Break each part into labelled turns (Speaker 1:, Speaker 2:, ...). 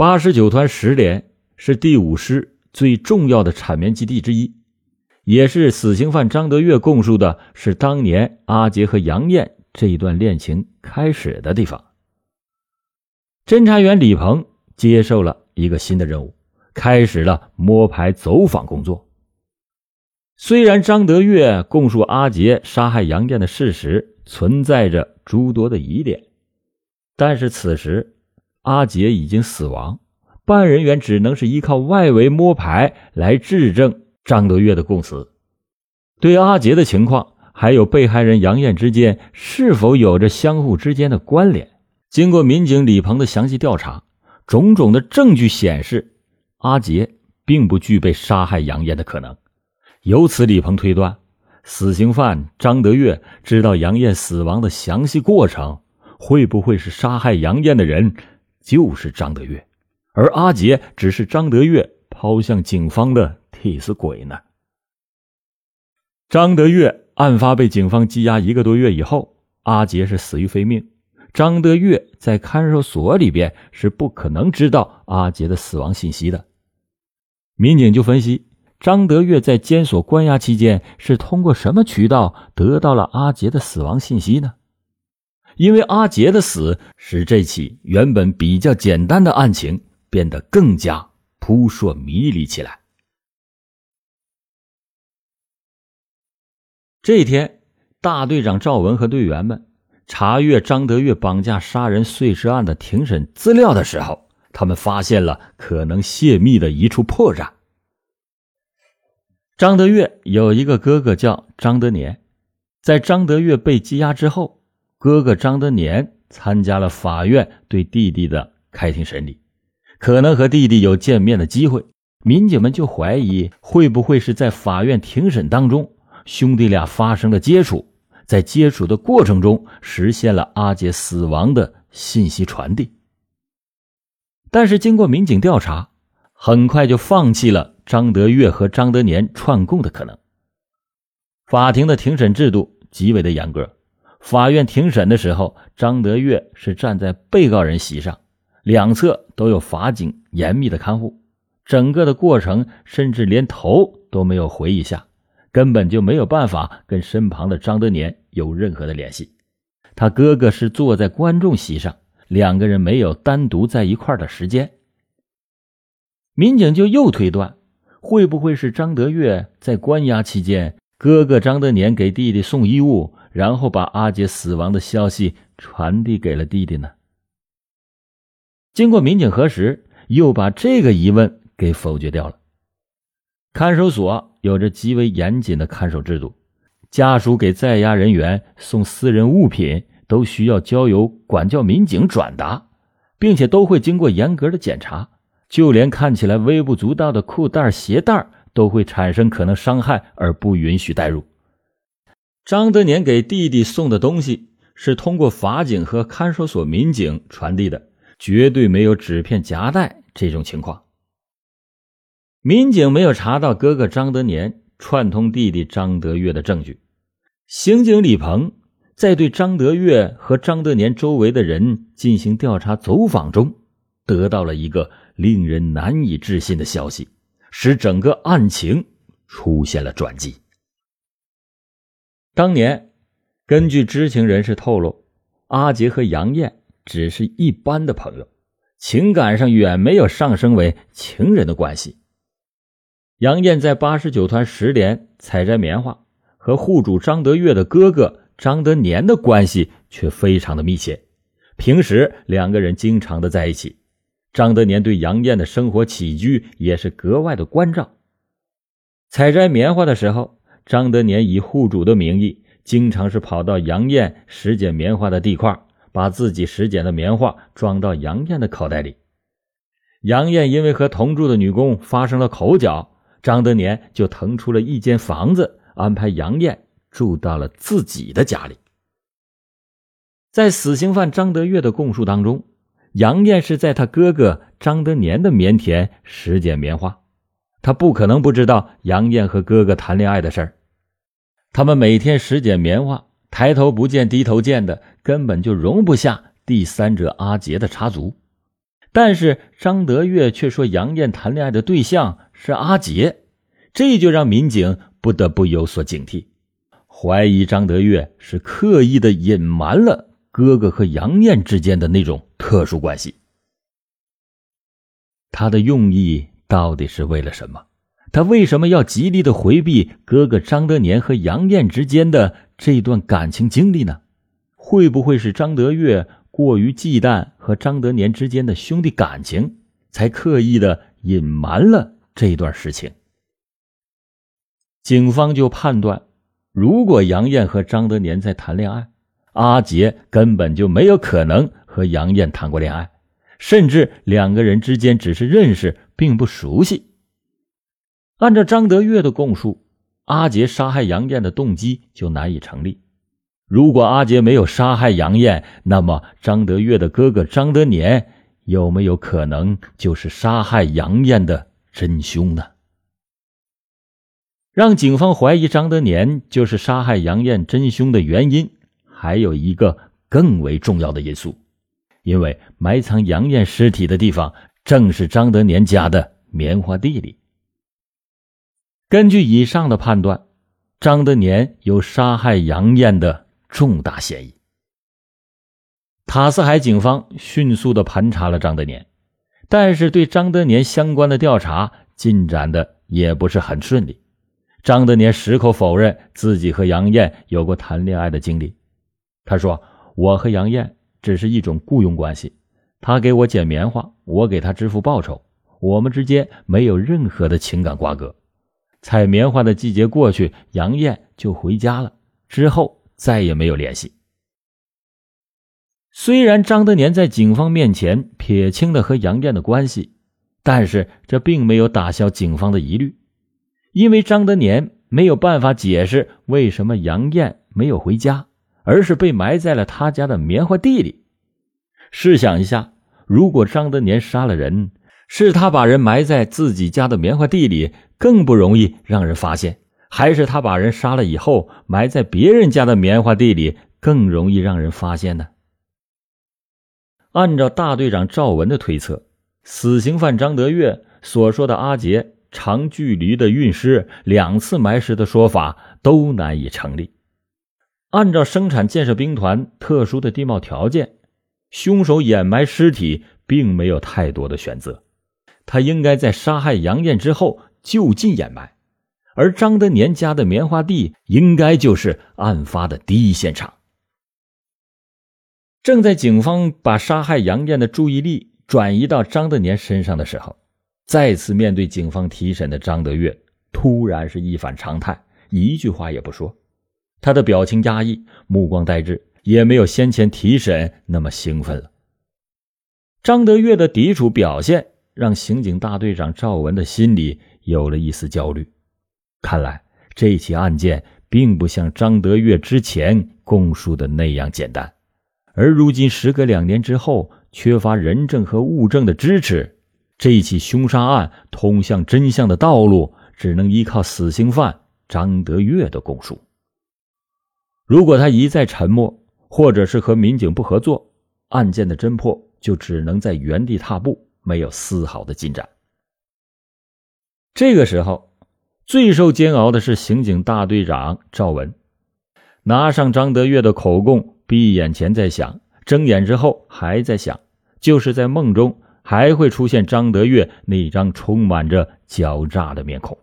Speaker 1: 八十九团十连是第五师最重要的产棉基地之一，也是死刑犯张德月供述的是当年阿杰和杨艳这一段恋情开始的地方。侦查员李鹏接受了一个新的任务，开始了摸排走访工作。虽然张德月供述阿杰杀害杨艳的事实存在着诸多的疑点，但是此时。阿杰已经死亡，办案人员只能是依靠外围摸排来质证张德月的供词。对阿杰的情况，还有被害人杨艳之间是否有着相互之间的关联？经过民警李鹏的详细调查，种种的证据显示，阿杰并不具备杀害杨艳的可能。由此，李鹏推断，死刑犯张德月知道杨艳死亡的详细过程，会不会是杀害杨艳的人？就是张德月，而阿杰只是张德月抛向警方的替死鬼呢。张德月案发被警方羁押一个多月以后，阿杰是死于非命。张德月在看守所里边是不可能知道阿杰的死亡信息的。民警就分析，张德月在监所关押期间是通过什么渠道得到了阿杰的死亡信息呢？因为阿杰的死，使这起原本比较简单的案情变得更加扑朔迷离起来。这天，大队长赵文和队员们查阅张德月绑架杀人碎尸案的庭审资料的时候，他们发现了可能泄密的一处破绽。张德月有一个哥哥叫张德年，在张德月被羁押之后。哥哥张德年参加了法院对弟弟的开庭审理，可能和弟弟有见面的机会。民警们就怀疑会不会是在法院庭审当中，兄弟俩发生了接触，在接触的过程中实现了阿杰死亡的信息传递。但是经过民警调查，很快就放弃了张德月和张德年串供的可能。法庭的庭审制度极为的严格。法院庭审的时候，张德月是站在被告人席上，两侧都有法警严密的看护。整个的过程，甚至连头都没有回一下，根本就没有办法跟身旁的张德年有任何的联系。他哥哥是坐在观众席上，两个人没有单独在一块的时间。民警就又推断，会不会是张德月在关押期间，哥哥张德年给弟弟送衣物？然后把阿杰死亡的消息传递给了弟弟呢？经过民警核实，又把这个疑问给否决掉了。看守所有着极为严谨的看守制度，家属给在押人员送私人物品都需要交由管教民警转达，并且都会经过严格的检查，就连看起来微不足道的裤带、鞋带都会产生可能伤害而不允许带入。张德年给弟弟送的东西是通过法警和看守所民警传递的，绝对没有纸片夹带这种情况。民警没有查到哥哥张德年串通弟弟张德月的证据。刑警李鹏在对张德月和张德年周围的人进行调查走访中，得到了一个令人难以置信的消息，使整个案情出现了转机。当年，根据知情人士透露，阿杰和杨艳只是一般的朋友，情感上远没有上升为情人的关系。杨艳在八十九团十连采摘棉花，和户主张德月的哥哥张德年的关系却非常的密切，平时两个人经常的在一起。张德年对杨艳的生活起居也是格外的关照。采摘棉花的时候。张德年以户主的名义，经常是跑到杨艳拾捡棉花的地块，把自己拾捡的棉花装到杨艳的口袋里。杨艳因为和同住的女工发生了口角，张德年就腾出了一间房子，安排杨艳住到了自己的家里。在死刑犯张德月的供述当中，杨艳是在他哥哥张德年的棉田拾捡棉花，他不可能不知道杨艳和哥哥谈恋爱的事儿。他们每天拾捡棉花，抬头不见低头见的，根本就容不下第三者阿杰的插足。但是张德月却说杨艳谈恋爱的对象是阿杰，这就让民警不得不有所警惕，怀疑张德月是刻意的隐瞒了哥哥和杨艳之间的那种特殊关系。他的用意到底是为了什么？他为什么要极力的回避哥哥张德年和杨艳之间的这段感情经历呢？会不会是张德月过于忌惮和张德年之间的兄弟感情，才刻意的隐瞒了这段事情？警方就判断，如果杨艳和张德年在谈恋爱，阿杰根本就没有可能和杨艳谈过恋爱，甚至两个人之间只是认识，并不熟悉。按照张德月的供述，阿杰杀害杨艳的动机就难以成立。如果阿杰没有杀害杨艳，那么张德月的哥哥张德年有没有可能就是杀害杨艳的真凶呢？让警方怀疑张德年就是杀害杨艳真凶的原因，还有一个更为重要的因素，因为埋藏杨艳尸体的地方正是张德年家的棉花地里。根据以上的判断，张德年有杀害杨艳的重大嫌疑。塔斯海警方迅速的盘查了张德年，但是对张德年相关的调查进展的也不是很顺利。张德年矢口否认自己和杨艳有过谈恋爱的经历。他说：“我和杨艳只是一种雇佣关系，他给我捡棉花，我给他支付报酬，我们之间没有任何的情感瓜葛。”采棉花的季节过去，杨艳就回家了，之后再也没有联系。虽然张德年在警方面前撇清了和杨艳的关系，但是这并没有打消警方的疑虑，因为张德年没有办法解释为什么杨艳没有回家，而是被埋在了他家的棉花地里。试想一下，如果张德年杀了人，是他把人埋在自己家的棉花地里。更不容易让人发现，还是他把人杀了以后埋在别人家的棉花地里更容易让人发现呢？按照大队长赵文的推测，死刑犯张德月所说的阿杰长距离的运尸、两次埋尸的说法都难以成立。按照生产建设兵团特殊的地貌条件，凶手掩埋尸体并没有太多的选择，他应该在杀害杨艳之后。就近掩埋，而张德年家的棉花地应该就是案发的第一现场。正在警方把杀害杨艳的注意力转移到张德年身上的时候，再次面对警方提审的张德月突然是一反常态，一句话也不说，他的表情压抑，目光呆滞，也没有先前提审那么兴奋了。张德月的抵触表现让刑警大队长赵文的心里。有了一丝焦虑，看来这起案件并不像张德月之前供述的那样简单。而如今时隔两年之后，缺乏人证和物证的支持，这起凶杀案通向真相的道路只能依靠死刑犯张德月的供述。如果他一再沉默，或者是和民警不合作，案件的侦破就只能在原地踏步，没有丝毫的进展。这个时候，最受煎熬的是刑警大队长赵文，拿上张德月的口供，闭眼前在想，睁眼之后还在想，就是在梦中还会出现张德月那张充满着狡诈的面孔。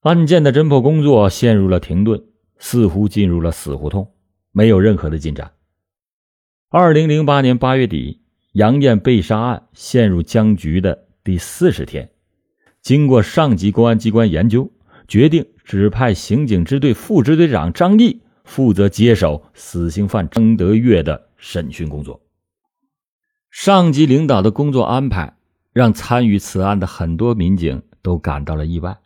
Speaker 1: 案件的侦破工作陷入了停顿，似乎进入了死胡同，没有任何的进展。二零零八年八月底，杨艳被杀案陷入僵局的。第四十天，经过上级公安机关研究，决定指派刑警支队副支队长张毅负责接手死刑犯张德月的审讯工作。上级领导的工作安排让参与此案的很多民警都感到了意外，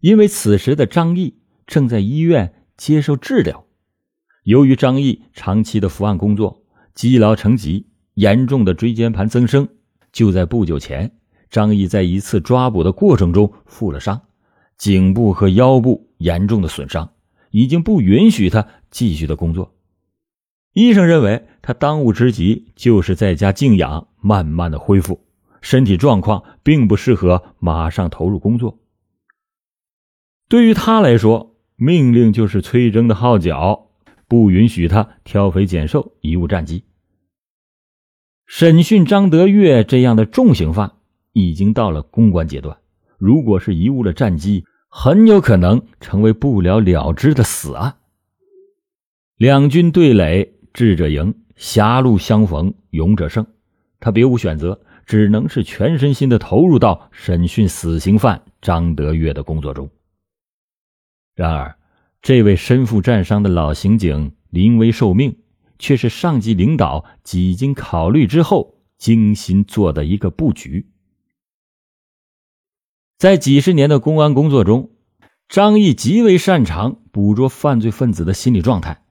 Speaker 1: 因为此时的张毅正在医院接受治疗。由于张毅长期的伏案工作，积劳成疾，严重的椎间盘增生，就在不久前。张毅在一次抓捕的过程中负了伤，颈部和腰部严重的损伤，已经不允许他继续的工作。医生认为他当务之急就是在家静养，慢慢的恢复，身体状况并不适合马上投入工作。对于他来说，命令就是崔征的号角，不允许他挑肥拣瘦，贻误战机。审讯张德月这样的重刑犯已经到了公关阶段，如果是贻误了战机，很有可能成为不了了之的死案。两军对垒。智者赢，狭路相逢勇者胜。他别无选择，只能是全身心的投入到审讯死刑犯张德月的工作中。然而，这位身负战伤的老刑警临危受命，却是上级领导几经考虑之后精心做的一个布局。在几十年的公安工作中，张毅极为擅长捕捉犯罪分子的心理状态。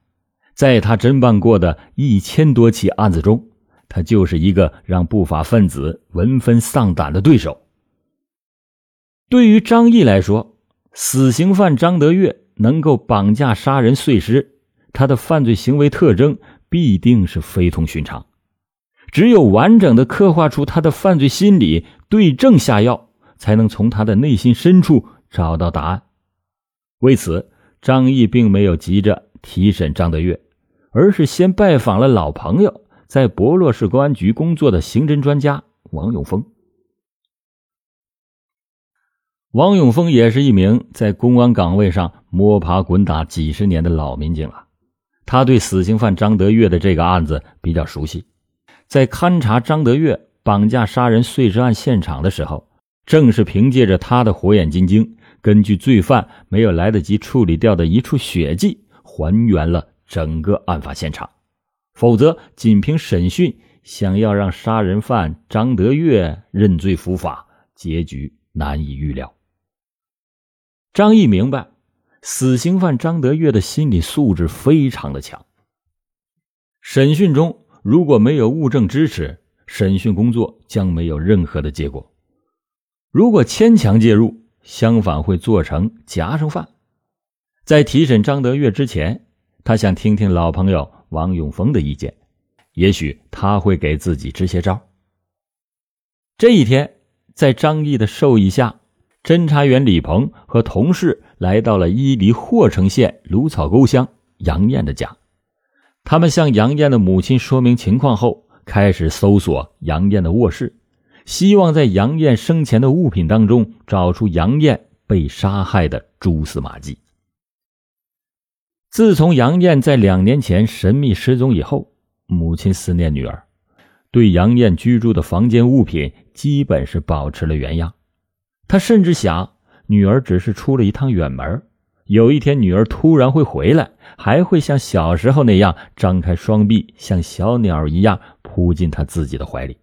Speaker 1: 在他侦办过的一千多起案子中，他就是一个让不法分子闻风丧胆的对手。对于张毅来说，死刑犯张德月能够绑架杀人碎尸，他的犯罪行为特征必定是非同寻常。只有完整的刻画出他的犯罪心理，对症下药，才能从他的内心深处找到答案。为此，张毅并没有急着。提审张德月，而是先拜访了老朋友，在博洛市公安局工作的刑侦专家王永峰。王永峰也是一名在公安岗位上摸爬滚打几十年的老民警了，他对死刑犯张德月的这个案子比较熟悉，在勘查张德月绑架杀人碎尸案现场的时候，正是凭借着他的火眼金睛，根据罪犯没有来得及处理掉的一处血迹。还原了整个案发现场，否则仅凭审讯，想要让杀人犯张德月认罪伏法，结局难以预料。张毅明白，死刑犯张德月的心理素质非常的强。审讯中如果没有物证支持，审讯工作将没有任何的结果；如果牵强介入，相反会做成夹生犯。在提审张德月之前，他想听听老朋友王永峰的意见，也许他会给自己支些招。这一天，在张毅的授意下，侦查员李鹏和同事来到了伊犁霍城县芦草沟乡杨艳的家。他们向杨艳的母亲说明情况后，开始搜索杨艳的卧室，希望在杨艳生前的物品当中找出杨艳被杀害的蛛丝马迹。自从杨艳在两年前神秘失踪以后，母亲思念女儿，对杨艳居住的房间物品基本是保持了原样。他甚至想，女儿只是出了一趟远门，有一天女儿突然会回来，还会像小时候那样张开双臂，像小鸟一样扑进他自己的怀里。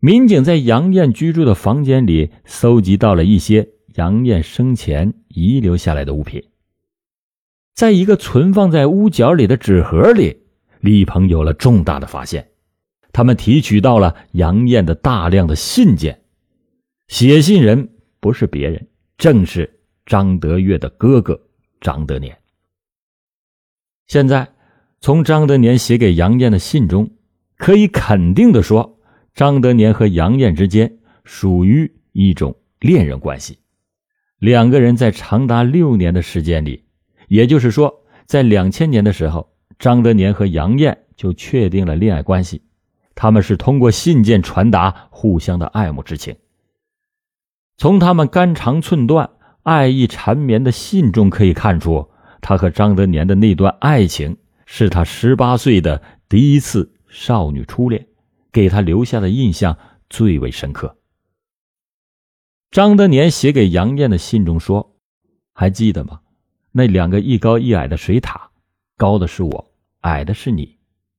Speaker 1: 民警在杨艳居住的房间里搜集到了一些杨艳生前遗留下来的物品。在一个存放在屋角里的纸盒里，李鹏有了重大的发现。他们提取到了杨艳的大量的信件，写信人不是别人，正是张德月的哥哥张德年。现在，从张德年写给杨艳的信中，可以肯定的说，张德年和杨艳之间属于一种恋人关系。两个人在长达六年的时间里。也就是说，在两千年的时候，张德年和杨艳就确定了恋爱关系。他们是通过信件传达互相的爱慕之情。从他们肝肠寸断、爱意缠绵的信中可以看出，他和张德年的那段爱情是他十八岁的第一次少女初恋，给他留下的印象最为深刻。张德年写给杨艳的信中说：“还记得吗？”那两个一高一矮的水塔，高的是我，矮的是你。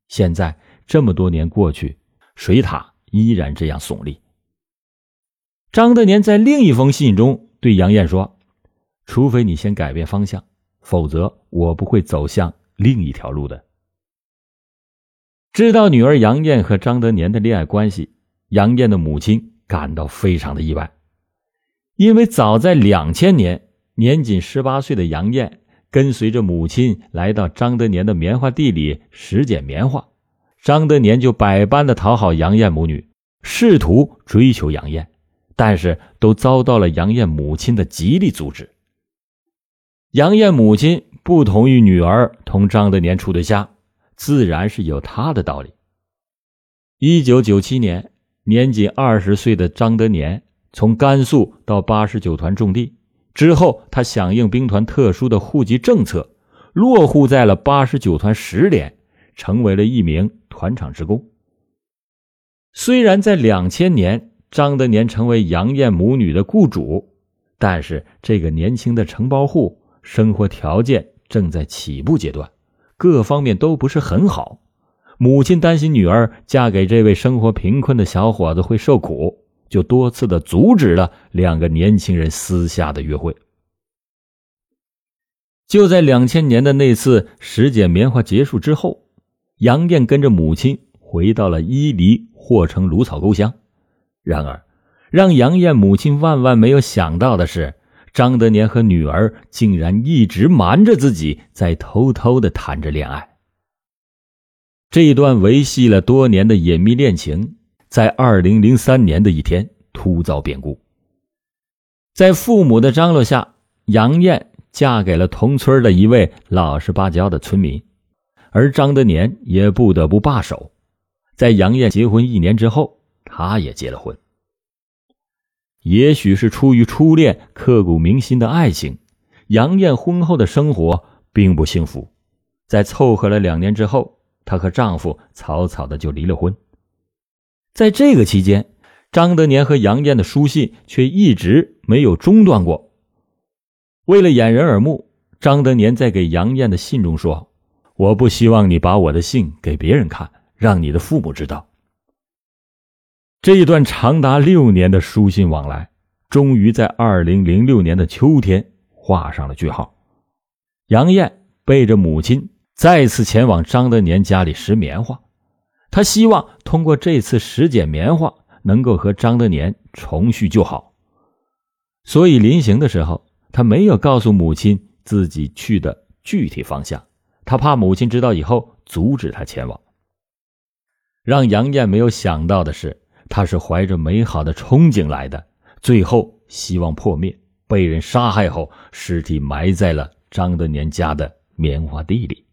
Speaker 1: 现在这么多年过去，水塔依然这样耸立。张德年在另一封信中对杨艳说：“除非你先改变方向，否则我不会走向另一条路的。”知道女儿杨艳和张德年的恋爱关系，杨艳的母亲感到非常的意外，因为早在两千年。年仅十八岁的杨艳跟随着母亲来到张德年的棉花地里拾捡棉花，张德年就百般的讨好杨艳母女，试图追求杨艳，但是都遭到了杨艳母亲的极力阻止。杨艳母亲不同意女儿同张德年处对象，自然是有她的道理。一九九七年，年仅二十岁的张德年从甘肃到八十九团种地。之后，他响应兵团特殊的户籍政策，落户在了八十九团十连，成为了一名团长职工。虽然在两千年，张德年成为杨艳母女的雇主，但是这个年轻的承包户生活条件正在起步阶段，各方面都不是很好。母亲担心女儿嫁给这位生活贫困的小伙子会受苦。就多次的阻止了两个年轻人私下的约会。就在两千年的那次拾捡棉花结束之后，杨艳跟着母亲回到了伊犁霍城芦草沟乡。然而，让杨艳母亲万万没有想到的是，张德年和女儿竟然一直瞒着自己，在偷偷的谈着恋爱。这一段维系了多年的隐秘恋情。在二零零三年的一天，突遭变故。在父母的张罗下，杨艳嫁给了同村的一位老实巴交的村民，而张德年也不得不罢手。在杨艳结婚一年之后，他也结了婚。也许是出于初恋刻骨铭心的爱情，杨艳婚后的生活并不幸福。在凑合了两年之后，她和丈夫草草的就离了婚。在这个期间，张德年和杨艳的书信却一直没有中断过。为了掩人耳目，张德年在给杨艳的信中说：“我不希望你把我的信给别人看，让你的父母知道。”这一段长达六年的书信往来，终于在二零零六年的秋天画上了句号。杨艳背着母亲再次前往张德年家里拾棉花。他希望通过这次拾捡棉花，能够和张德年重续旧好。所以临行的时候，他没有告诉母亲自己去的具体方向，他怕母亲知道以后阻止他前往。让杨艳没有想到的是，他是怀着美好的憧憬来的，最后希望破灭，被人杀害后，尸体埋在了张德年家的棉花地里。